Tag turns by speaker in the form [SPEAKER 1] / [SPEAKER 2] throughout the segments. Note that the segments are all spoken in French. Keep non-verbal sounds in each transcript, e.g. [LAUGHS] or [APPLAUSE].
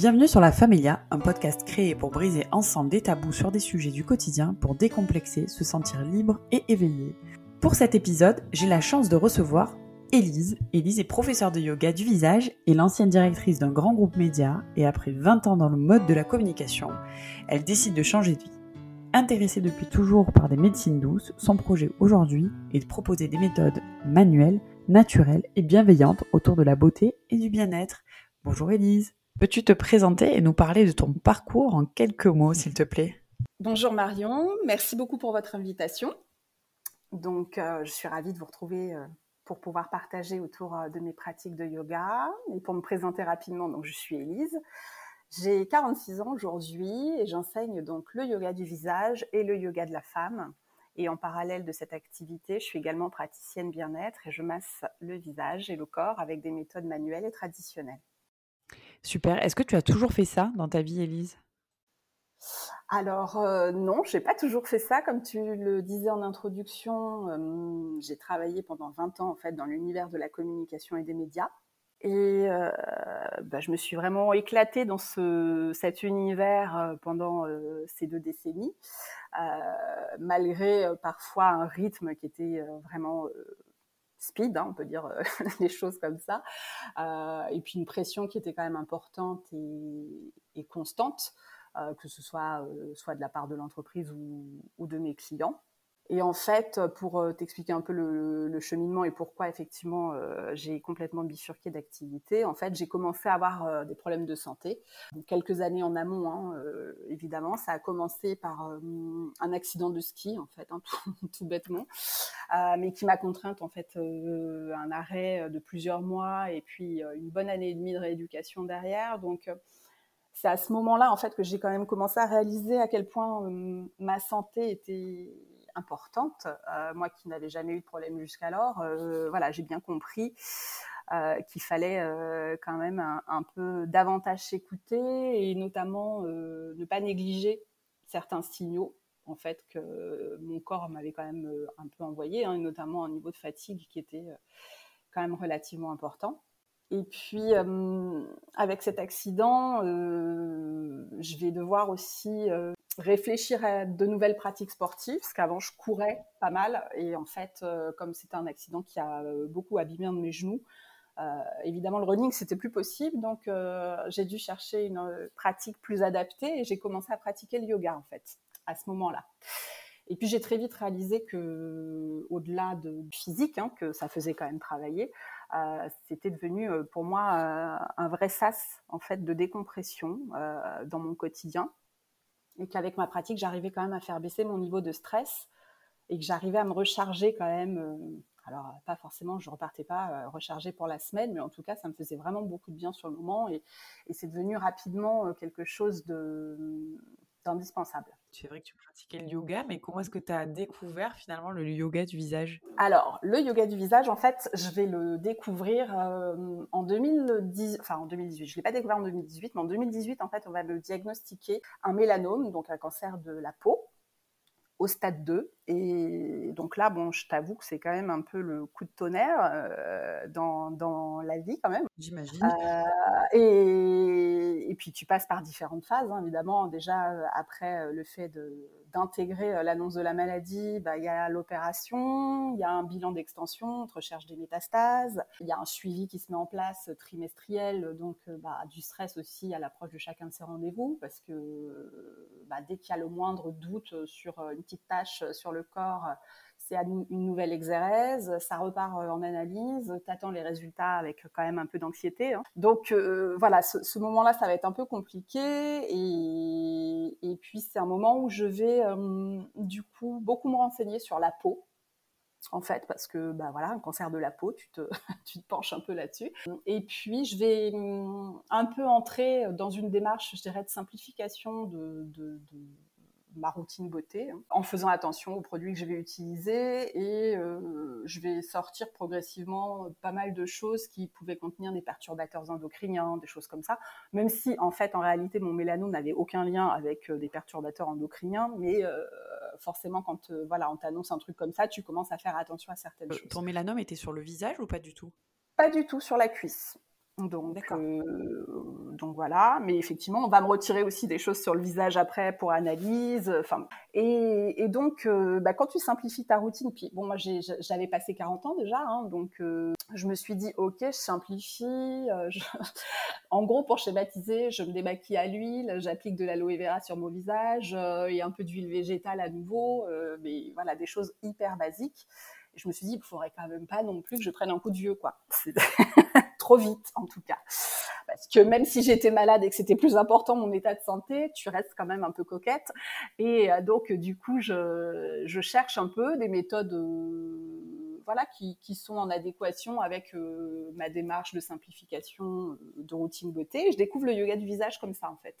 [SPEAKER 1] Bienvenue sur La Familia, un podcast créé pour briser ensemble des tabous sur des sujets du quotidien pour décomplexer, se sentir libre et éveillé. Pour cet épisode, j'ai la chance de recevoir Élise. Élise est professeure de yoga du visage et l'ancienne directrice d'un grand groupe média et après 20 ans dans le mode de la communication, elle décide de changer de vie. Intéressée depuis toujours par des médecines douces, son projet aujourd'hui est de proposer des méthodes manuelles, naturelles et bienveillantes autour de la beauté et du bien-être. Bonjour Élise. Peux-tu te présenter et nous parler de ton parcours en quelques mots, s'il te plaît?
[SPEAKER 2] Bonjour Marion, merci beaucoup pour votre invitation. Donc, euh, je suis ravie de vous retrouver euh, pour pouvoir partager autour euh, de mes pratiques de yoga. Et pour me présenter rapidement, donc je suis Élise. J'ai 46 ans aujourd'hui et j'enseigne donc le yoga du visage et le yoga de la femme. Et en parallèle de cette activité, je suis également praticienne bien-être et je masse le visage et le corps avec des méthodes manuelles et traditionnelles.
[SPEAKER 1] Super. Est-ce que tu as toujours fait ça dans ta vie, Élise?
[SPEAKER 2] Alors euh, non, j'ai pas toujours fait ça. Comme tu le disais en introduction, euh, j'ai travaillé pendant 20 ans en fait dans l'univers de la communication et des médias. Et euh, bah, je me suis vraiment éclatée dans ce, cet univers euh, pendant ces deux décennies, malgré parfois un rythme qui était vraiment speed, hein, on peut dire [LAUGHS] les choses comme ça, et puis une pression qui était quand même importante et, constante, que ce soit soit de la part de l'entreprise ou de mes clients. Et en fait, pour euh, t'expliquer un peu le, cheminement et pourquoi effectivement euh, j'ai complètement bifurqué d'activité, en fait, j'ai commencé à avoir euh, des problèmes de santé. quelques années en amont, hein, évidemment, ça a commencé par un accident de ski, en fait, hein, [LAUGHS] tout, bêtement, mais qui m'a contrainte en fait un arrêt de plusieurs mois et puis une bonne année et demie de rééducation derrière. Donc c'est à ce moment-là en fait que j'ai quand même commencé à réaliser à quel point ma santé était importante. Euh, moi qui n'avais jamais eu de problème jusqu'alors, euh, voilà, j'ai bien compris euh, qu'il fallait quand même un, peu davantage s'écouter et notamment ne pas négliger certains signaux en fait que mon corps m'avait quand même un peu envoyé, hein, notamment un niveau de fatigue qui était quand même relativement important. Et puis, avec cet accident, je vais devoir aussi réfléchir à de nouvelles pratiques sportives, parce qu'avant je courais pas mal, et en fait, euh, comme c'était un accident qui a euh, beaucoup abîmé un de mes genoux, euh, évidemment le running c'était plus possible, donc j'ai dû chercher une pratique plus adaptée, et j'ai commencé à pratiquer le yoga en fait, à ce moment-là. Et puis j'ai très vite réalisé que, au-delà de physique, hein, que ça faisait quand même travailler, c'était devenu pour moi un vrai sas en fait de décompression dans mon quotidien et qu'avec ma pratique, j'arrivais quand même à faire baisser mon niveau de stress et que j'arrivais à me recharger quand même. Euh, alors, pas forcément, je repartais pas euh, rechargée pour la semaine, mais en tout cas, ça me faisait vraiment beaucoup de bien sur le moment et, et c'est devenu rapidement euh, quelque chose de,
[SPEAKER 1] C'est vrai que tu pratiquais le yoga, mais comment est-ce que tu as découvert finalement le yoga du visage?
[SPEAKER 2] Alors, le yoga du visage, en fait, je vais le découvrir euh, en 2010, enfin en 2018. Je l'ai pas découvert en 2018, mais en 2018, en fait, on va me diagnostiquer un mélanome, donc un cancer de la peau au stade 2. Et donc là, bon, je t'avoue que c'est quand même un peu le coup de tonnerre euh, dans, dans, la vie quand même.
[SPEAKER 1] J'imagine. Euh,
[SPEAKER 2] et, puis tu passes par différentes phases, hein, évidemment. Déjà, euh, après euh, le fait d'intégrer l'annonce de la maladie, bah, il y a l'opération, il y a un bilan d'extension, on recherche des métastases, il y a un suivi qui se met en place trimestriel, donc bah, du stress aussi à l'approche de chacun de ces rendez-vous, parce que bah, dès qu'il y a le moindre doute sur une petite tâche sur le corps, c'est une nouvelle exérèse, ça repart euh, en analyse, tu attends les résultats avec quand même un peu d'anxiété. Hein. Donc euh, voilà, ce, moment-là, ça va être un peu compliqué. Et, puis c'est un moment où je vais euh, du coup beaucoup me renseigner sur la peau. En fait, parce que bah voilà, un cancer de la peau, tu te, [LAUGHS] penches un peu là-dessus. Et puis, je vais hum, un peu entrer dans une démarche, je dirais, de simplification de ma routine beauté, hein, en faisant attention aux produits que je vais utiliser et euh, je vais sortir progressivement pas mal de choses qui pouvaient contenir des perturbateurs endocriniens, des choses comme ça, même si en fait en réalité mon mélanome n'avait aucun lien avec euh, des perturbateurs endocriniens, mais euh, forcément quand voilà on t'annonce un truc comme ça, tu commences à faire attention à certaines choses.
[SPEAKER 1] Ton mélanome était sur le visage ou pas du tout?
[SPEAKER 2] Pas du tout sur la cuisse. Donc, euh, donc voilà, mais effectivement, on va me retirer aussi des choses sur le visage après pour analyse. Enfin, et, donc, euh, bah, quand tu simplifies ta routine, puis bon, moi j'avais passé 40 ans déjà, hein, donc euh, je me suis dit, ok, je simplifie. [LAUGHS] en gros, pour schématiser, je me démaquille à l'huile, j'applique de l'aloe vera sur mon visage et un peu d'huile végétale à nouveau, mais voilà, des choses hyper basiques. Et je me suis dit, il faudrait quand même pas non plus que je prenne un coup de vieux, quoi. [LAUGHS] trop vite, en tout cas. Parce que même si j'étais malade et que c'était plus important mon état de santé, tu restes quand même un peu coquette. Et euh, donc, du coup, je, je cherche un peu des méthodes euh, voilà, qui, qui, sont en adéquation avec euh, ma démarche de simplification de routine beauté. je découvre le yoga du visage comme ça, en fait.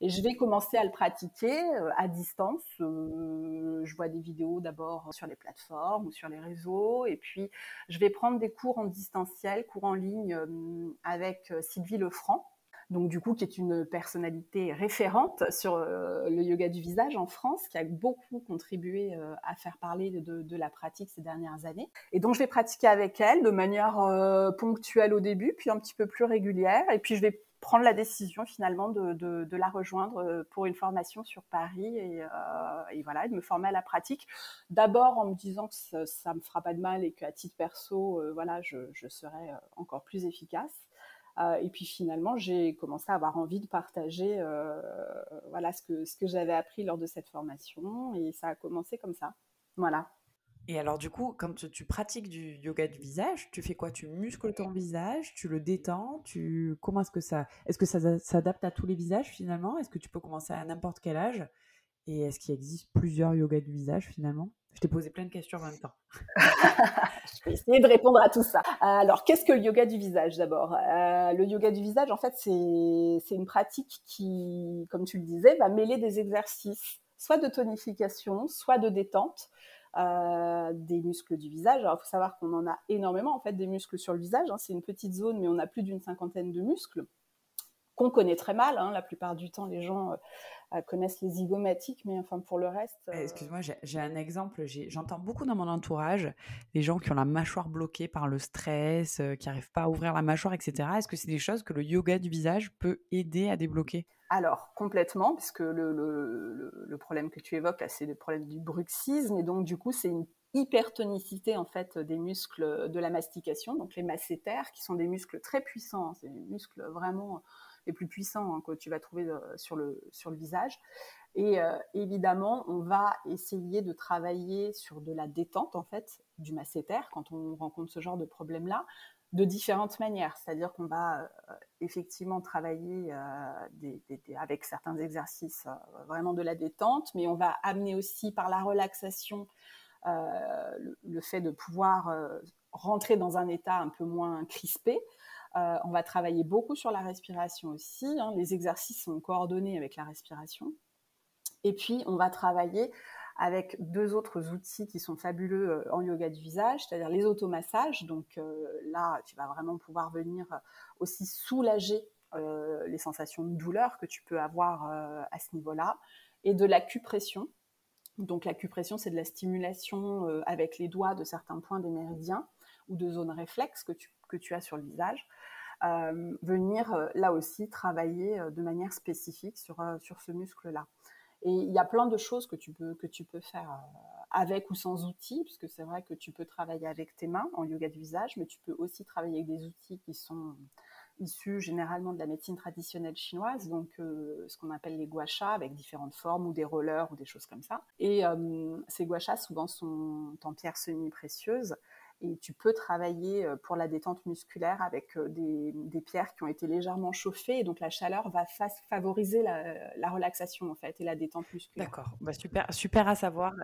[SPEAKER 2] Et je vais commencer à le pratiquer euh, à distance. Euh, je vois des vidéos d'abord sur les plateformes ou sur les réseaux. Et puis, je vais prendre des cours en distanciel, cours en ligne euh, avec Sylvie Lefranc. Donc du coup, qui est une personnalité référente sur le yoga du visage en France, qui a beaucoup contribué à faire parler de, la pratique ces dernières années. Et donc je vais pratiquer avec elle de manière ponctuelle au début, puis un petit peu plus régulière. Et puis je vais prendre la décision finalement de, la rejoindre euh, pour une formation sur Paris et, euh, voilà, de me former à la pratique. D'abord en me disant que ça, ne me fera pas de mal et qu'à titre perso, euh, voilà, je, je, serai encore plus efficace. et puis finalement, j'ai commencé à avoir envie de partager voilà ce que, ce que j'avais appris lors de cette formation et ça a commencé comme ça. Voilà.
[SPEAKER 1] Et alors, du coup, quand tu, pratiques du yoga du visage, tu fais quoi? Tu muscles ton visage, tu le détends, tu comment est-ce que ça est-ce que ça s'adapte à tous les visages finalement? Est-ce que tu peux commencer à n'importe quel âge? Et est-ce qu'il existe plusieurs yogas du visage finalement? Je t'ai posé plein de questions en même temps. [LAUGHS]
[SPEAKER 2] Je vais essayer de répondre à tout ça. Alors, qu'est-ce que le yoga du visage d'abord? Euh, Le yoga du visage, en fait, c'est une pratique qui, comme tu le disais, va mêler des exercices soit de tonification, soit de détente. Euh, des muscles du visage. Alors, il faut savoir qu'on en a énormément, en fait, des muscles sur le visage. Hein. C'est une petite zone, mais on a plus d'une cinquantaine de muscles qu'on connaît très mal. Hein. La plupart du temps, les gens euh, connaissent les zygomatiques, mais enfin, pour le reste...
[SPEAKER 1] Euh, excuse-moi, j'ai un exemple. J'entends beaucoup dans mon entourage les gens qui ont la mâchoire bloquée par le stress, qui n'arrivent pas à ouvrir la mâchoire, etc. Est-ce que c'est des choses que le yoga du visage peut aider à débloquer?
[SPEAKER 2] Alors, complètement, puisque le, le, problème que tu évoques, c'est le problème du bruxisme, et donc du coup, c'est une hypertonicité en fait des muscles de la mastication, donc les masséters, qui sont des muscles très puissants, hein. c'est des muscles vraiment les plus puissants hein, que tu vas trouver euh, sur, le, sur le visage. Et euh, évidemment, on va essayer de travailler sur de la détente en fait du masséter quand on rencontre ce genre de problème-là, de différentes manières. C'est-à-dire qu'on va euh, effectivement travailler avec certains exercices vraiment de la détente, mais on va amener aussi par la relaxation le, fait de pouvoir rentrer dans un état un peu moins crispé. On va travailler beaucoup sur la respiration aussi. Hein. Les exercices sont coordonnés avec la respiration. Et puis, on va travailler avec deux autres outils qui sont fabuleux euh, en yoga du visage, c'est-à-dire les automassages. Donc euh, là, tu vas vraiment pouvoir venir euh, aussi soulager les sensations de douleur que tu peux avoir à ce niveau-là, et de l'acupression. Donc l'acupression, c'est de la stimulation avec les doigts de certains points des méridiens ou de zones réflexes que tu, que tu as sur le visage. Venir là aussi travailler de manière spécifique sur, sur ce muscle-là. Et il y a plein de choses que tu peux, que tu peux faire euh, avec ou sans outils, puisque c'est vrai que tu peux travailler avec tes mains en yoga de visage, mais tu peux aussi travailler avec des outils qui sont issus généralement de la médecine traditionnelle chinoise, donc euh, ce qu'on appelle les guachas avec différentes formes ou des rollers ou des choses comme ça. Et euh, ces guachas souvent sont en pierres semi-précieuses et tu peux travailler euh, pour la détente musculaire avec euh, des, pierres qui ont été légèrement chauffées. Et donc la chaleur va favoriser la, relaxation en fait et la détente musculaire.
[SPEAKER 1] D'accord, bah, super, à savoir.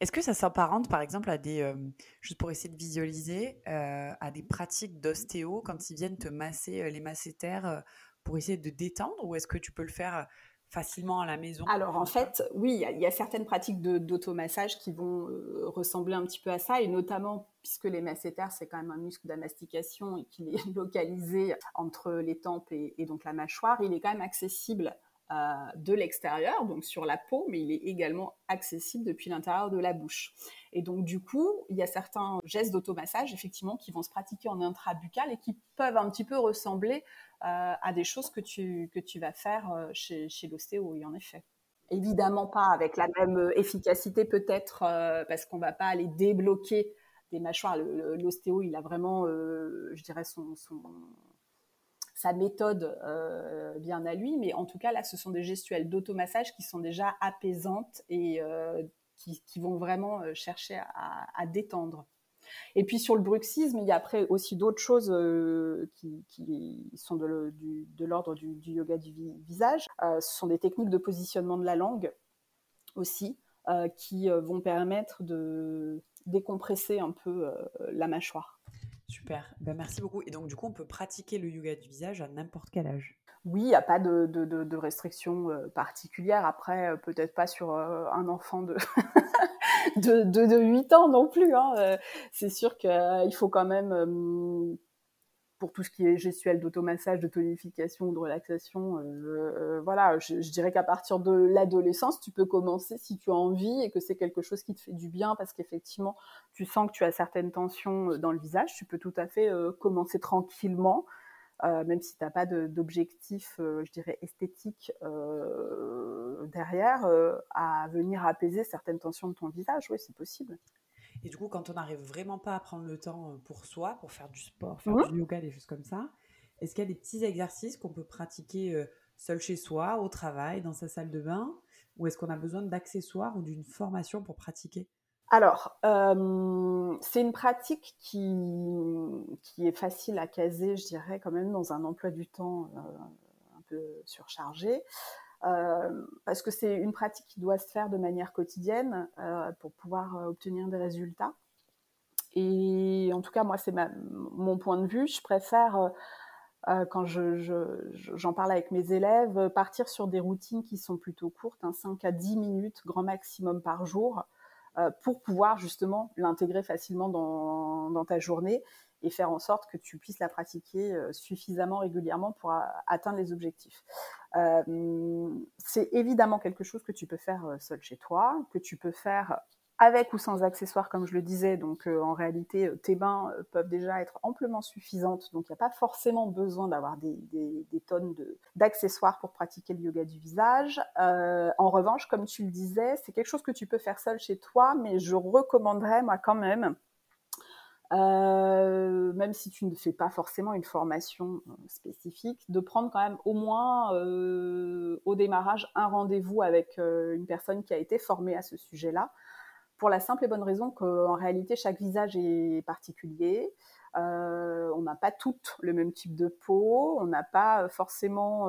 [SPEAKER 1] Est-ce que ça s'apparente par exemple à des, euh, juste pour essayer de visualiser, à des pratiques d'ostéo quand ils viennent te masser les masséters pour essayer de détendre ou est-ce que tu peux le faire facilement à la maison.
[SPEAKER 2] Alors en fait, oui, il y, a certaines pratiques d'automassage qui vont euh, ressembler un petit peu à ça, et notamment puisque les masséters, c'est quand même un muscle de la mastication et qu'il est [LAUGHS] localisé entre les tempes et, donc la mâchoire, il est quand même accessible de l'extérieur, donc sur la peau, mais il est également accessible depuis l'intérieur de la bouche. Et donc, du coup, il y a certains gestes d'automassage, effectivement, qui vont se pratiquer en intrabucal et qui peuvent un petit peu ressembler à des choses que tu, que tu vas faire chez, chez l'ostéo, oui, en effet. Évidemment pas avec la même efficacité peut-être, parce qu'on va pas aller débloquer des mâchoires. L'ostéo, il a vraiment, je dirais, son sa méthode euh, bien à lui, mais en tout cas là, ce sont des gestuelles d'automassage qui sont déjà apaisantes et euh, qui, vont vraiment euh, chercher à, détendre. Et puis sur le bruxisme, il y a après aussi d'autres choses qui, sont de, l'ordre du, yoga du visage. ce sont des techniques de positionnement de la langue aussi, qui vont permettre de décompresser un peu la mâchoire.
[SPEAKER 1] Super, ben, merci beaucoup. Et donc, du coup, on peut pratiquer le yoga du visage à n'importe quel âge?
[SPEAKER 2] Oui, il n'y a pas de, de, restrictions euh, particulières. Après, euh, peut-être pas sur euh, un enfant de, [LAUGHS] de, de, 8 ans non plus. Hein. C'est sûr qu'il faut quand même pour tout ce qui est gestuel d'automassage, de tonification, de relaxation, euh, euh, voilà, je, dirais qu'à partir de l'adolescence, tu peux commencer si tu as envie et que c'est quelque chose qui te fait du bien parce qu'effectivement, tu sens que tu as certaines tensions euh, dans le visage, tu peux tout à fait commencer tranquillement. même si tu n'as pas d'objectif, je dirais, esthétique derrière, à venir apaiser certaines tensions de ton visage, oui, c'est possible.
[SPEAKER 1] Et du coup, quand on n'arrive vraiment pas à prendre le temps euh, pour soi, pour faire du sport, faire mmh. du yoga, des choses comme ça, est-ce qu'il y a des petits exercices qu'on peut pratiquer euh, seul chez soi, au travail, dans sa salle de bain Ou est-ce qu'on a besoin d'accessoires ou d'une formation pour pratiquer?
[SPEAKER 2] Alors, euh, c'est une pratique qui, qui est facile à caser, je dirais, quand même, dans un emploi du temps un peu surchargé. Euh, parce que c'est une pratique qui doit se faire de manière quotidienne euh, pour pouvoir euh, obtenir des résultats. Et en tout cas, moi, c'est mon point de vue. Je préfère, quand j'en parle avec mes élèves, partir sur des routines qui sont plutôt courtes, 5 hein, à 10 minutes, grand maximum par jour, pour pouvoir justement l'intégrer facilement dans, ta journée et faire en sorte que tu puisses la pratiquer euh, suffisamment régulièrement pour atteindre les objectifs. Euh, c'est évidemment quelque chose que tu peux faire euh, seul chez toi, que tu peux faire avec ou sans accessoires, comme je le disais. Donc, en réalité, tes mains peuvent déjà être amplement suffisantes. Donc, il n'y a pas forcément besoin d'avoir des, tonnes d'accessoires pour pratiquer le yoga du visage. en revanche, comme tu le disais, c'est quelque chose que tu peux faire seul chez toi, mais je recommanderais, moi, quand même, euh, même si tu ne fais pas forcément une formation euh, spécifique, de prendre quand même au moins euh, au démarrage un rendez-vous avec une personne qui a été formée à ce sujet-là, pour la simple et bonne raison qu'en réalité chaque visage est particulier. on n'a pas toutes le même type de peau, on n'a pas forcément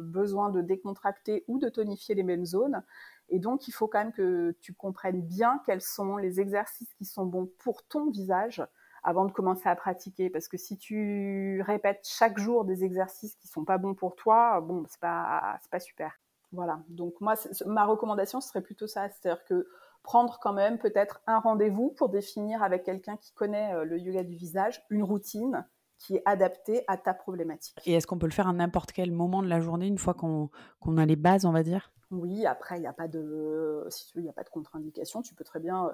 [SPEAKER 2] besoin de décontracter ou de tonifier les mêmes zones. Et donc, il faut quand même que tu comprennes bien quels sont les exercices qui sont bons pour ton visage avant de commencer à pratiquer. Parce que si tu répètes chaque jour des exercices qui sont pas bons pour toi, bon, c'est pas, pas super. Voilà. Donc, moi, ma recommandation serait plutôt ça. C'est-à-dire que prendre quand même peut-être un rendez-vous pour définir avec quelqu'un qui connaît euh, le yoga du visage une routine qui est adaptée à ta problématique.
[SPEAKER 1] Et est-ce qu'on peut le faire à n'importe quel moment de la journée, une fois qu'on a les bases, on va dire?
[SPEAKER 2] Oui, après, il n'y a pas de, si tu veux, a pas de contre-indication. Tu peux très bien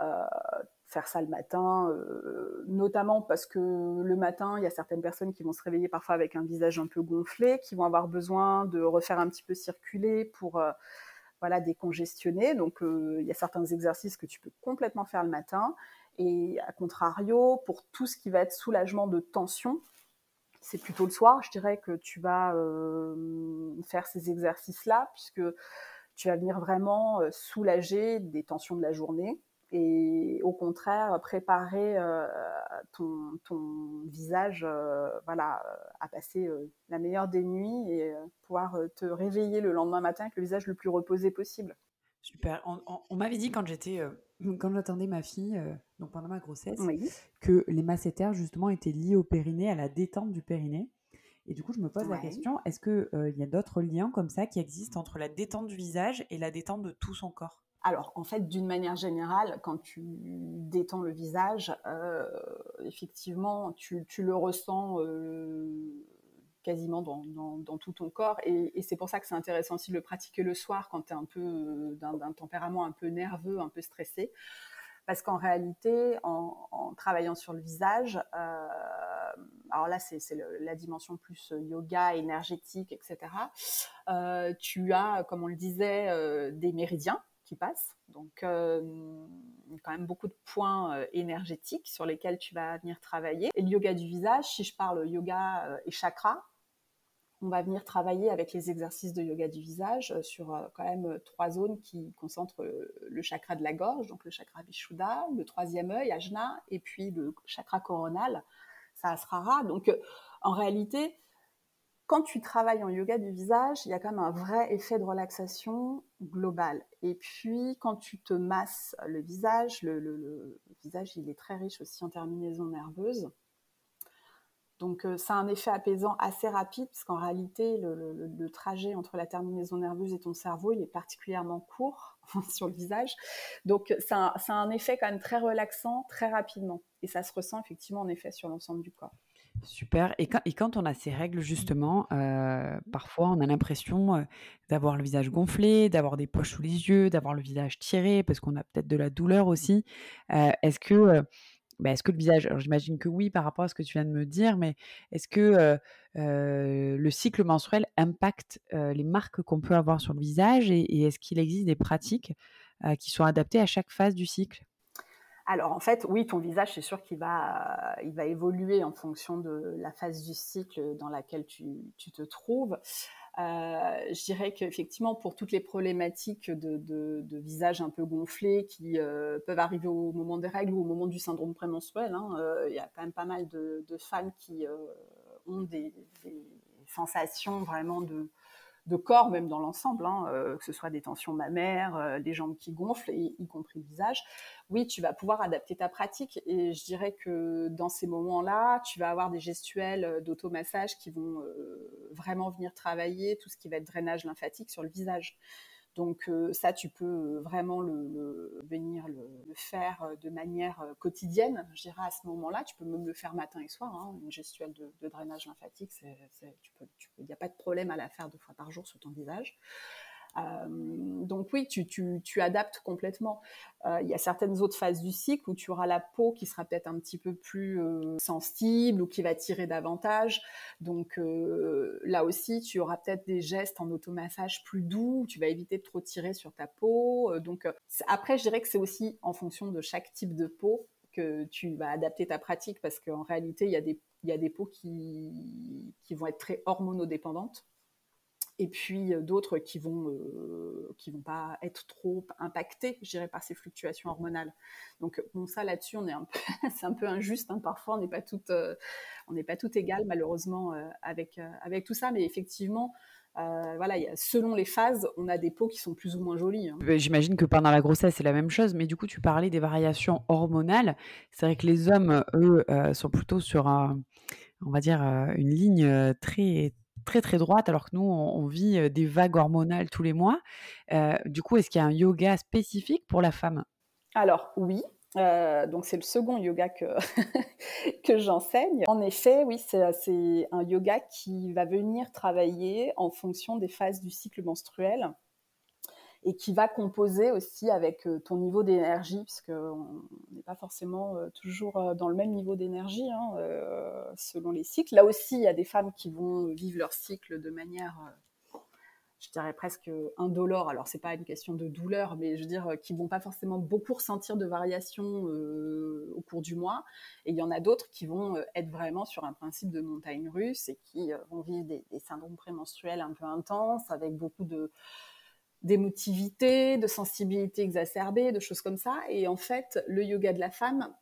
[SPEAKER 2] euh, faire ça le matin, euh, notamment parce que le matin, il y a certaines personnes qui vont se réveiller parfois avec un visage un peu gonflé, qui vont avoir besoin de refaire un petit peu circuler pour, euh, voilà, décongestionner. Donc, il y a certains exercices que tu peux complètement faire le matin. Et à contrario, pour tout ce qui va être soulagement de tension, c'est plutôt le soir, je dirais, que tu vas euh, faire ces exercices-là, puisque tu vas venir vraiment euh, soulager des tensions de la journée et au contraire préparer euh, ton, visage voilà, à passer la meilleure des nuits et pouvoir te réveiller le lendemain matin avec le visage le plus reposé possible.
[SPEAKER 1] Super. On, m'avait dit quand j'étais, quand j'attendais ma fille, euh, donc pendant ma grossesse, que les masséters justement étaient liés au périnée, à la détente du périnée. Et du coup, je me pose la question est-ce qu'il euh, il y a d'autres liens comme ça qui existent entre la détente du visage et la détente de tout son corps?
[SPEAKER 2] Alors, en fait, d'une manière générale, quand tu détends le visage, effectivement, tu, tu, le ressens quasiment dans, tout ton corps. Et, c'est pour ça que c'est intéressant aussi de le pratiquer le soir quand tu es un peu d'un tempérament un peu nerveux, un peu stressé. Parce qu'en réalité, en, travaillant sur le visage, alors là c'est la dimension plus yoga, énergétique, etc. tu as, comme on le disait, des méridiens qui passent. Donc, quand même beaucoup de points énergétiques sur lesquels tu vas venir travailler. Et le yoga du visage, si je parle yoga et chakra, on va venir travailler avec les exercices de yoga du visage sur quand même trois zones qui concentrent le chakra de la gorge, donc le chakra Vishuddha, le troisième œil, Ajna, et puis le chakra coronal, Sahasrara. Donc, en réalité, quand tu travailles en yoga du visage, il y a quand même un vrai effet de relaxation global. Et puis, quand tu te masses le visage, le, visage, il est très riche aussi en terminaisons nerveuses. Donc, euh, ça a un effet apaisant assez rapide, parce qu'en réalité, le, trajet entre la terminaison nerveuse et ton cerveau, il est particulièrement court [LAUGHS] sur le visage. Donc, ça a un effet quand même très relaxant, très rapidement. Et ça se ressent effectivement en effet sur l'ensemble du corps.
[SPEAKER 1] Super. Et quand, et quand on a ces règles, justement, euh, parfois on a l'impression euh, d'avoir le visage gonflé, d'avoir des poches sous les yeux, d'avoir le visage tiré, parce qu'on a peut-être de la douleur aussi. Est-ce que, bah, est-ce que le visage, j'imagine que oui par rapport à ce que tu viens de me dire, mais est-ce que le cycle menstruel impacte les marques qu'on peut avoir sur le visage et est-ce qu'il existe des pratiques qui sont adaptées à chaque phase du cycle?
[SPEAKER 2] Alors en fait, oui, ton visage, c'est sûr qu'il va, il va évoluer en fonction de la phase du cycle dans laquelle tu, te trouves. Euh, je dirais qu'effectivement, pour toutes les problématiques de, visage un peu gonflé qui euh, peuvent arriver au moment des règles ou au moment du syndrome prémenstruel, hein, euh, il y a quand même pas mal de, femmes qui ont des, sensations vraiment de, de corps, même dans l'ensemble, hein, euh, que ce soit des tensions mammaires, euh, des jambes qui gonflent, y compris le visage, oui, tu vas pouvoir adapter ta pratique. Et je dirais que dans ces moments-là, tu vas avoir des gestuels euh, d'automassage qui vont vraiment venir travailler tout ce qui va être drainage lymphatique sur le visage. Donc euh, ça, tu peux vraiment le, venir le, faire euh, de manière euh, quotidienne, je dirais à ce moment-là. Tu peux même le faire matin et soir, hein, une gestuelle de, drainage lymphatique. Il n'y a pas de problème à la faire deux fois par jour sur ton visage. Euh, donc oui, tu, adaptes complètement. Euh, il y a certaines autres phases du cycle où tu auras la peau qui sera peut-être un petit peu plus euh, sensible ou qui va tirer davantage. Donc là aussi, tu auras peut-être des gestes en automassage plus doux. Tu vas éviter de trop tirer sur ta peau. donc après, je dirais que c'est aussi en fonction de chaque type de peau que tu vas adapter ta pratique parce qu'en réalité, il y a des, y a des peaux qui, qui vont être très hormonodépendantes et puis euh, d'autres qui vont euh, qui vont pas être trop impactés, je par ces fluctuations hormonales. Donc bon, ça là-dessus, on est un peu, [LAUGHS] c'est un peu injuste. Hein. Parfois, on n'est pas toutes, euh, on n'est pas tout égal malheureusement avec avec tout ça, mais effectivement. voilà, y a, selon les phases, on a des peaux qui sont plus ou moins jolies. Hein.
[SPEAKER 1] J'imagine que pendant la grossesse, c'est la même chose, mais du coup, tu parlais des variations hormonales. C'est vrai que les hommes, eux, sont plutôt sur un, on va dire, une ligne très très très droite, alors que nous, on, vit des vagues hormonales tous les mois. du coup, est-ce qu'il y a un yoga spécifique pour la femme?
[SPEAKER 2] Alors oui. donc c'est le second yoga que, [LAUGHS] que j'enseigne. En effet, oui, c'est un yoga qui va venir travailler en fonction des phases du cycle menstruel et qui va composer aussi avec euh, ton niveau d'énergie, puisqu'on n'est pas forcément euh, toujours euh, dans le même niveau d'énergie hein, selon les cycles. Là aussi, il y a des femmes qui vont vivre leur cycle de manière, je dirais presque indolore. Alors, c'est pas une question de douleur, mais je veux dire, qui vont pas forcément beaucoup ressentir de variations au cours du mois. Et il y en a d'autres qui vont être vraiment sur un principe de montagne russe et qui vont vivre des, des syndromes prémenstruels un peu intenses, avec beaucoup de d'émotivité, de sensibilité exacerbée, de choses comme ça. Et en fait, le yoga de la femme,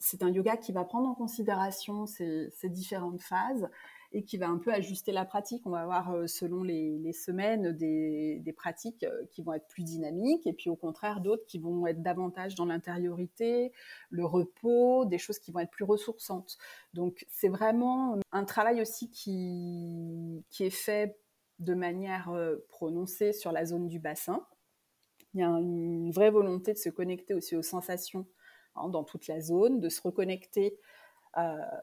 [SPEAKER 2] c'est un yoga qui va prendre en considération ces, différentes phases et qui va un peu ajuster la pratique. On va avoir, euh, selon les, semaines, des, pratiques euh, qui vont être plus dynamiques et puis au contraire d'autres qui vont être davantage dans l'intériorité, le repos, des choses qui vont être plus ressourçantes. Donc c'est vraiment un travail aussi qui, qui est fait de manière euh, prononcée sur la zone du bassin. Il y a une vraie volonté de se connecter aussi aux sensations hein, dans toute la zone, de se reconnecter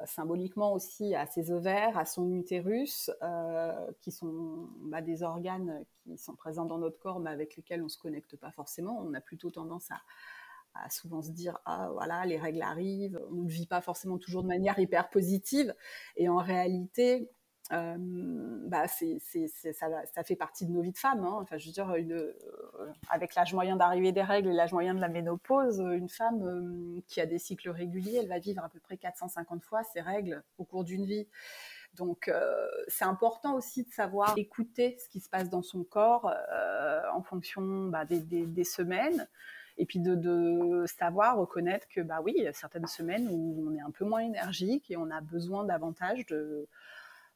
[SPEAKER 2] symboliquement aussi à ses ovaires, à son utérus, qui sont bah, des organes qui sont présents dans notre corps, mais avec lesquels on ne se connecte pas forcément. On a plutôt tendance à, à souvent se dire ah voilà les règles arrivent, on ne vit pas forcément toujours de manière hyper positive et en réalité euh, bah c'est, ça, ça, fait partie de nos vies de femmes. Hein. Enfin, je veux dire, une, euh, avec l'âge moyen d'arrivée des règles et l'âge moyen de la ménopause, une femme euh, qui a des cycles réguliers, elle va vivre à peu près 450 fois ses règles au cours d'une vie. Donc, c'est important aussi de savoir écouter ce qui se passe dans son corps en fonction bah, des, semaines et puis de, de, savoir reconnaître que bah oui, il y a certaines semaines où on est un peu moins énergique et on a besoin davantage de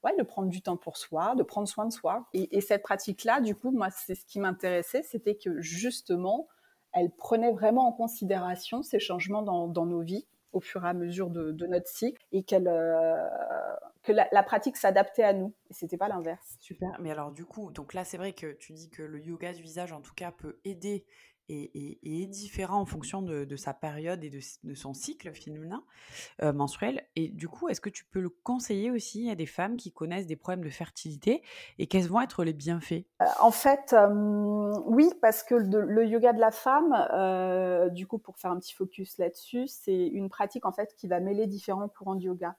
[SPEAKER 2] ouais, de prendre du temps pour soi, de prendre soin de soi. Et, et cette pratique-là, du coup, moi, c'est ce qui m'intéressait, c'était que justement, elle prenait vraiment en considération ces changements dans, nos vies au fur et à mesure de, de notre cycle et qu'elle euh, que la, la pratique s'adaptait à nous et c'était pas l'inverse.
[SPEAKER 1] Super. Mais alors du coup, donc là c'est vrai que tu dis que le yoga du visage en tout cas peut aider est, différent en fonction de, sa période et de, son cycle féminin euh, menstruel. Et du coup, est-ce que tu peux le conseiller aussi à des femmes qui connaissent des problèmes de fertilité et quels vont être les bienfaits?
[SPEAKER 2] Euh, En fait, oui, parce que le, yoga de la femme, euh, du coup, pour faire un petit focus là-dessus, c'est une pratique en fait qui va mêler différents courants de yoga.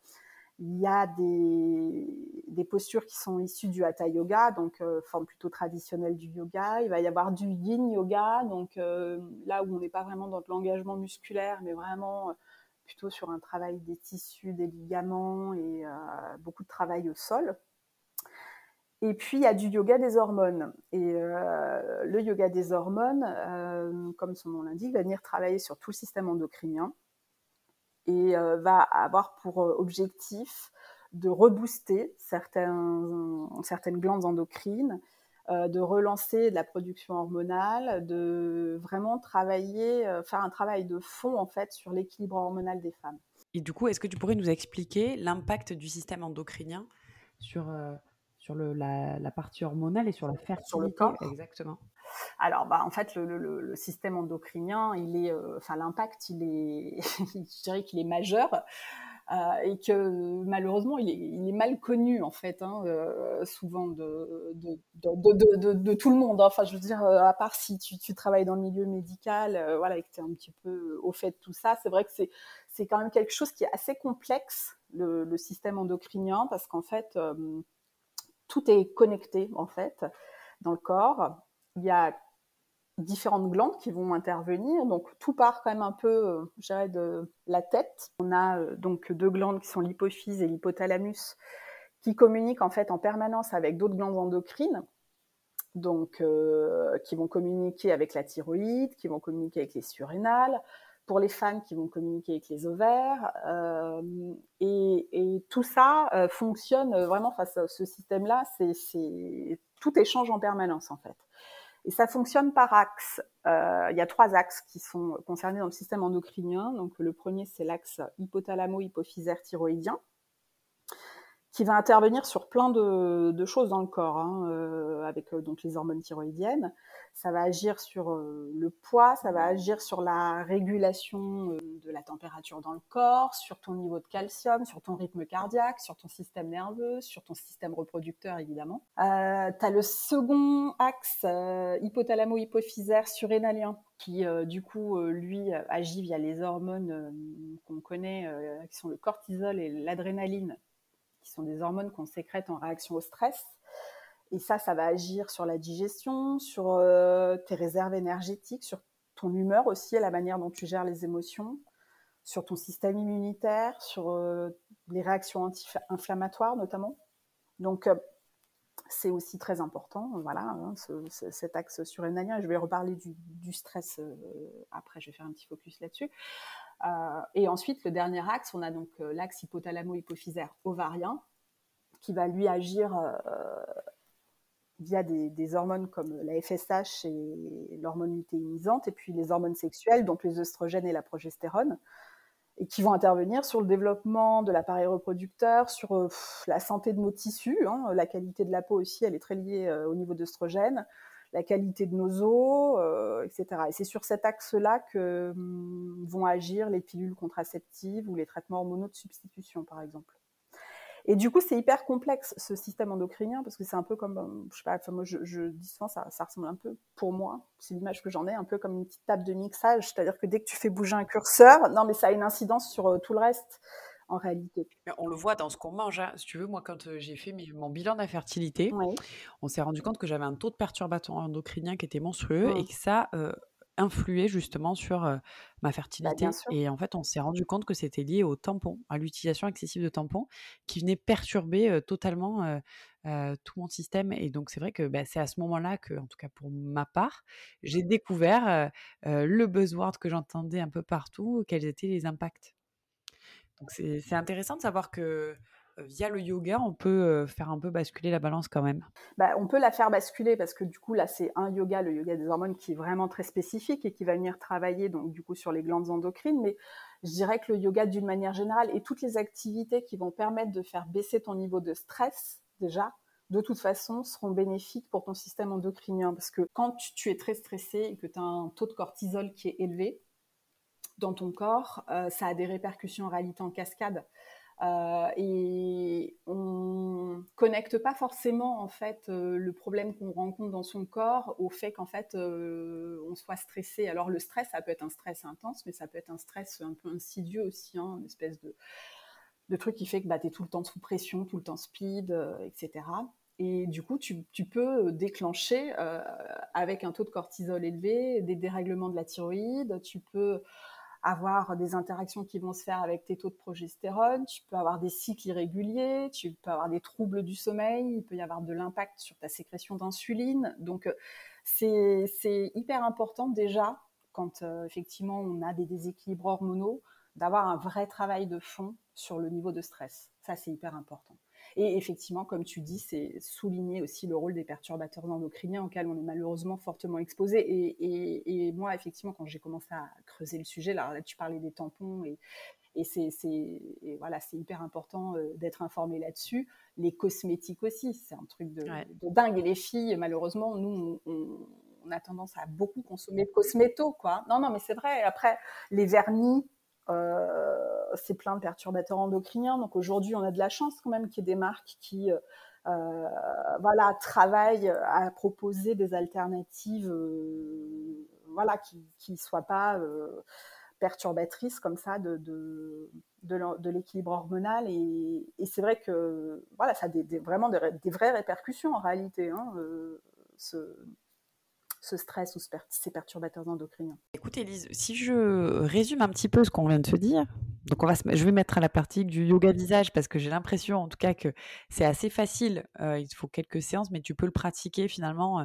[SPEAKER 2] Il y a des, postures qui sont issues du hatha yoga, donc euh, forme plutôt traditionnelle du yoga. Il va y avoir du yin yoga, donc euh, là où on n'est pas vraiment dans l'engagement musculaire, mais vraiment euh, plutôt sur un travail des tissus, des ligaments et beaucoup de travail au sol. Et puis il y a du yoga des hormones. Et le yoga des hormones, comme son nom l'indique, va venir travailler sur tout le système endocrinien et euh, va avoir pour euh, objectif de rebooster certains, certaines glandes endocrines, euh, de relancer la production hormonale, de vraiment travailler, faire un travail de fond en fait sur l'équilibre hormonal des femmes.
[SPEAKER 1] Et du coup, est-ce que tu pourrais nous expliquer l'impact du système endocrinien sur, sur le, la, la, partie hormonale et sur la fertilité
[SPEAKER 2] Sur le corps
[SPEAKER 1] Exactement.
[SPEAKER 2] Alors, bah, en fait, le, système endocrinien, il est, euh, enfin, l'impact, il est, [LAUGHS] je dirais qu'il est majeur. Euh, et que malheureusement il est, mal connu en fait, hein, euh, souvent de tout le monde. Hein. Enfin, je veux dire, à part si tu, travailles dans le milieu médical, voilà, et que tu es un petit peu au fait de tout ça, c'est vrai que c'est c'est quand même quelque chose qui est assez complexe le, le système endocrinien parce qu'en fait tout est connecté en fait dans le corps il y a différentes glandes qui vont intervenir. Donc tout part quand même un peu, euh, je de la tête. On a euh, donc deux glandes qui sont l'hypophyse et l'hypothalamus qui communiquent en fait en permanence avec d'autres glandes endocrines. Donc euh, qui vont communiquer avec la thyroïde, qui vont communiquer avec les surrénales, pour les femmes qui vont communiquer avec les ovaires. et, tout ça fonctionne vraiment face à ce système-là. C'est tout échange en permanence en fait. Et ça fonctionne par axe. Euh, il y a trois axes qui sont concernés dans le système endocrinien. Donc le premier, c'est l'axe hypothalamo-hypophysaire thyroïdien qui va intervenir sur plein de, choses dans le corps, hein, euh, avec euh, donc les hormones thyroïdiennes. Ça va agir sur euh, le poids, ça va agir sur la régulation de la température dans le corps, sur ton niveau de calcium, sur ton rythme cardiaque, sur ton système nerveux, sur ton système reproducteur évidemment. tu as le second axe hypothalamo-hypophysaire surrénalien qui du coup lui agit via les hormones qu'on connaît, qui sont le cortisol et l'adrénaline qui sont des hormones qu'on sécrète en réaction au stress. Et ça, ça va agir sur la digestion, sur euh, tes réserves énergétiques, sur ton humeur aussi, et la manière dont tu gères les émotions, sur ton système immunitaire, sur euh, les réactions anti-inflammatoires notamment. Donc, euh, c'est aussi très important, voilà, hein, cet axe surrénalien. Je vais reparler du stress après, je vais faire un petit focus là-dessus. Euh, et ensuite, le dernier axe, on a donc euh, l'axe hypothalamo-hypophysaire ovarien, qui va lui agir euh, via des, hormones comme la FSH et l'hormone lutéinisante, et puis les hormones sexuelles, donc les œstrogènes et la progestérone, et qui vont intervenir sur le développement de l'appareil reproducteur, sur la santé de nos tissus. Hein. la qualité de la peau aussi, elle est très liée au niveau d'œstrogènes la qualité de nos eaux, etc. Et c'est sur cet axe-là que hum, vont agir les pilules contraceptives ou les traitements hormonaux de substitution, par exemple. Et du coup, c'est hyper complexe ce système endocrinien parce que c'est un peu comme, euh, je sais pas, moi je, je dis souvent, ça, ça, ressemble un peu, pour moi, c'est l'image que j'en ai, un peu comme une petite table de mixage, c'est-à-dire que dès que tu fais bouger un curseur, non mais ça a une incidence sur euh, tout le reste en réalité.
[SPEAKER 1] On le voit dans ce qu'on mange. Hein. Si tu veux, moi, quand euh, j'ai fait mon bilan d'infertilité, on s'est rendu compte que j'avais un taux de perturbateurs endocriniens qui était monstrueux et que ça influait justement sur ma bah, fertilité. et en fait, on s'est rendu compte que c'était lié au tampon, à l'utilisation excessive de tampons, qui venait perturber totalement tout mon système. Et donc, c'est vrai que bah, c'est à ce moment-là que, en tout cas pour ma part, j'ai découvert le buzzword que j'entendais un peu partout, quels étaient les impacts. C'est intéressant de savoir que via le yoga, on peut faire un peu basculer la balance quand même
[SPEAKER 2] bah, On peut la faire basculer parce que du coup, là, c'est un yoga, le yoga des hormones, qui est vraiment très spécifique et qui va venir travailler donc du coup sur les glandes endocrines. Mais je dirais que le yoga, d'une manière générale, et toutes les activités qui vont permettre de faire baisser ton niveau de stress, déjà, de toute façon, seront bénéfiques pour ton système endocrinien. Parce que quand tu es très stressé et que tu as un taux de cortisol qui est élevé dans ton corps, ça a des répercussions en réalité en cascade. Euh, et on connecte pas forcément en fait euh, le problème qu'on rencontre dans son corps au fait qu'en fait euh, on soit stressé. Alors le stress, ça peut être un stress intense, mais ça peut être un stress un peu insidieux aussi, hein, une espèce de, de truc qui fait que bah, tu es tout le temps sous pression, tout le temps speed, etc. Et du coup, tu, tu peux déclencher avec un taux de cortisol élevé des dérèglements de la thyroïde, tu peux avoir des interactions qui vont se faire avec tes taux de progestérone, tu peux avoir des cycles irréguliers, tu peux avoir des troubles du sommeil, il peut y avoir de l'impact sur ta sécrétion d'insuline. Donc, euh, c'est hyper important déjà, quand euh, effectivement on a des déséquilibres hormonaux, d'avoir un vrai travail de fond sur le niveau de stress. Ça, c'est hyper important. Et effectivement, comme tu dis, c'est souligner aussi le rôle des perturbateurs endocriniens auxquels on est malheureusement fortement exposé. Et, moi, effectivement, quand j'ai commencé à creuser le sujet, là, tu parlais des tampons et, et c'est voilà, c'est hyper important euh, d'être informé là-dessus. Les cosmétiques aussi, c'est un truc de, dingue. Et les filles, malheureusement, nous, on, a tendance à beaucoup consommer de cosméto, quoi. Non, non, mais c'est vrai. Après, les vernis, c'est plein de perturbateurs endocriniens. Donc aujourd'hui, on a de la chance quand même qu'il y ait des marques qui euh, euh, voilà, travaillent à proposer des alternatives voilà, qui ne soient pas perturbatrices comme ça de, l'équilibre hormonal. Et, c'est vrai que voilà, ça a vraiment des, vraies répercussions en réalité. Hein, ce stress ou ces perturbateurs endocriniens.
[SPEAKER 1] Écoute Elise, si je résume un petit peu ce qu'on vient de se dire, donc on va je vais mettre à la partie du yoga visage parce que j'ai l'impression en tout cas que c'est assez facile, euh, il faut quelques séances, mais tu peux le pratiquer finalement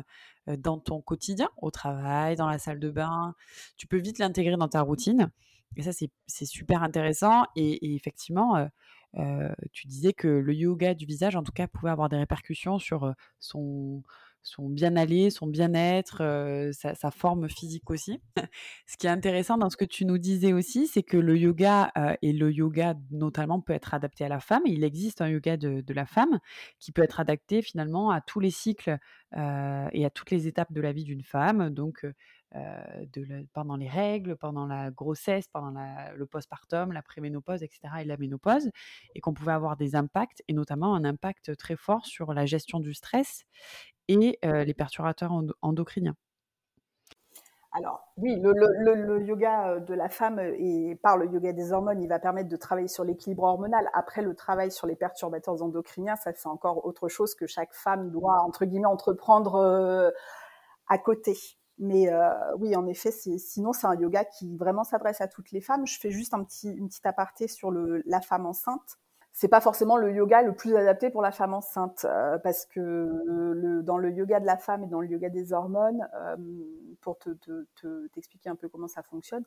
[SPEAKER 1] euh, dans ton quotidien, au travail, dans la salle de bain, tu peux vite l'intégrer dans ta routine. Et ça, c'est super intéressant. Et, effectivement, euh, tu disais que le yoga du visage, en tout cas, pouvait avoir des répercussions sur son, son bien-aller, son bien-être, sa, forme physique aussi. [LAUGHS] ce qui est intéressant dans ce que tu nous disais aussi, c'est que le yoga et le yoga notamment peut être adapté à la femme. il existe un yoga de, la femme qui peut être adapté finalement à tous les cycles et à toutes les étapes de la vie d'une femme. Donc pendant les règles, pendant la grossesse, pendant le postpartum, la préménopause, etc. et la ménopause, et qu'on pouvait avoir des impacts, et notamment un impact très fort sur la gestion du stress et les perturbateurs endocriniens.
[SPEAKER 2] Alors oui, le, yoga de la femme et par le yoga des hormones, il va permettre de travailler sur l'équilibre hormonal. Après, le travail sur les perturbateurs endocriniens, ça c'est encore autre chose que chaque femme doit entre guillemets entreprendre à côté. Mais oui, en effet, sinon c'est un yoga qui vraiment s'adresse à toutes les femmes. Je fais juste un petit, une petite aparté sur la femme enceinte c'est pas forcément le yoga le plus adapté pour la femme enceinte euh, parce que le, dans le yoga de la femme et dans le yoga des hormones, euh, pour te, t'expliquer un peu comment ça fonctionne,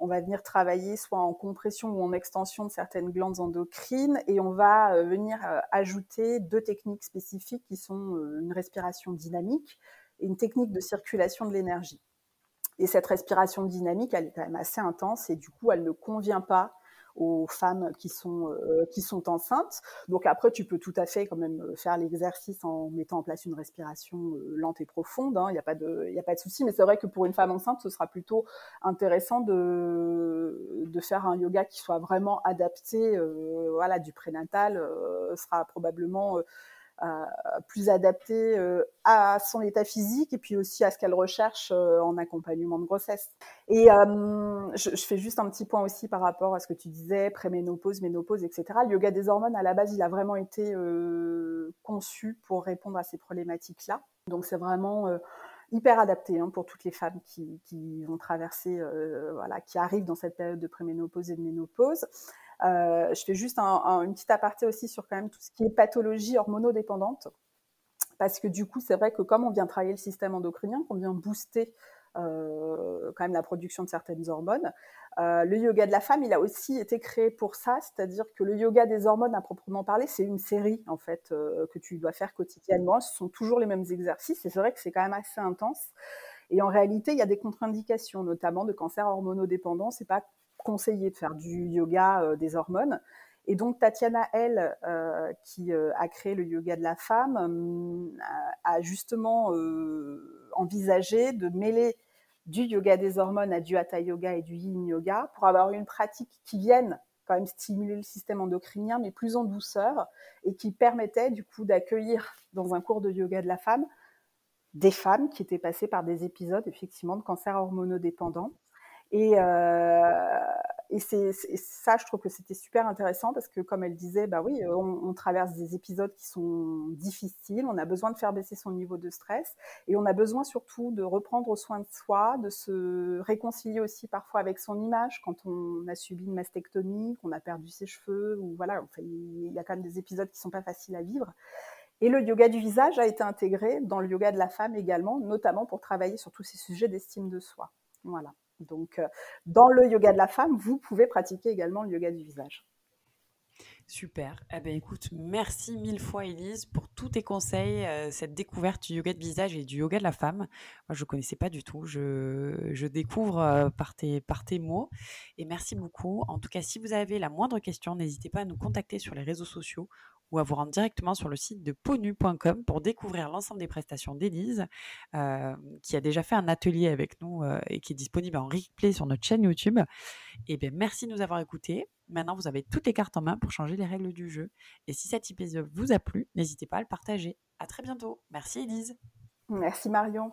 [SPEAKER 2] on va venir travailler soit en compression ou en extension de certaines glandes endocrines et on va euh, venir ajouter deux techniques spécifiques qui sont une respiration dynamique et une technique de circulation de l'énergie. Et cette respiration dynamique, elle est quand même assez intense et du coup, elle ne convient pas aux femmes qui sont, qui sont enceintes. Donc après, tu peux tout à fait quand même faire l'exercice en mettant en place une respiration lente et profonde. Hein. Il n'y a pas de, il a pas de souci. Mais c'est vrai que pour une femme enceinte, ce sera plutôt intéressant de, de faire un yoga qui soit vraiment adapté, voilà, du prénatal sera probablement euh, plus adapté euh, à son état physique et puis aussi à ce qu'elle recherche euh, en accompagnement de grossesse. Et je, je, fais juste un petit point aussi par rapport à ce que tu disais, préménopause, ménopause, etc. Le yoga des hormones, à la base, il a vraiment été conçu pour répondre à ces problématiques-là. Donc c'est vraiment hyper adapté hein, pour toutes les femmes qui, qui vont traverser, voilà, qui arrivent dans cette période de préménopause et de ménopause. Euh, je fais juste un, une petite aparté aussi sur quand même tout ce qui est pathologie hormonodépendante, parce que du coup, c'est vrai que comme on vient travailler le système endocrinien, qu'on vient booster euh, quand même la production de certaines hormones, euh, le yoga de la femme, il a aussi été créé pour ça, c'est-à-dire que le yoga des hormones à proprement parler, c'est une série en fait que tu dois faire quotidiennement. Ce sont toujours les mêmes exercices et c'est vrai que c'est quand même assez intense. Et en réalité, il y a des contre-indications, notamment de cancer hormonodépendant. C'est pas conseillé de faire du yoga euh, des hormones. Et donc Tatiana, elle, euh, qui euh, a créé le yoga de la femme, a justement envisagé de mêler du yoga des hormones à du hatha yoga et du yin yoga pour avoir une pratique qui vienne quand même stimuler le système endocrinien, mais plus en douceur, et qui permettait du coup d'accueillir dans un cours de yoga de la femme des femmes qui étaient passées par des épisodes effectivement de cancer hormonodépendant et, euh, et c'est ça, je trouve que c'était super intéressant parce que, comme elle disait, bah oui, on, on, traverse des épisodes qui sont difficiles, on a besoin de faire baisser son niveau de stress et on a besoin surtout de reprendre soin de soi, de se réconcilier aussi parfois avec son image quand on a subi une mastectomie, qu'on a perdu ses cheveux ou voilà, enfin, il y a quand même des épisodes qui sont pas faciles à vivre. Et le yoga du visage a été intégré dans le yoga de la femme également, notamment pour travailler sur tous ces sujets d'estime de soi. Voilà. Donc, euh, dans le yoga de la femme, vous pouvez pratiquer également le yoga du visage.
[SPEAKER 1] Super. Eh ben, écoute, merci mille fois, Elise, pour tous tes conseils, euh, cette découverte du yoga de visage et du yoga de la femme. Moi, je ne connaissais pas du tout. Je, découvre euh, par, tes, par tes mots. Et merci beaucoup. En tout cas, si vous avez la moindre question, n'hésitez pas à nous contacter sur les réseaux sociaux ou à vous rendre directement sur le site de ponu.com pour découvrir l'ensemble des prestations d'Élise, euh, qui a déjà fait un atelier avec nous euh, et qui est disponible en replay sur notre chaîne YouTube. Et eh bien, merci de nous avoir écoutés. Maintenant, vous avez toutes les cartes en main pour changer les règles du jeu. Et si cet épisode vous a plu, n'hésitez pas à le partager. À très bientôt. Merci Élise.
[SPEAKER 2] Merci Marion.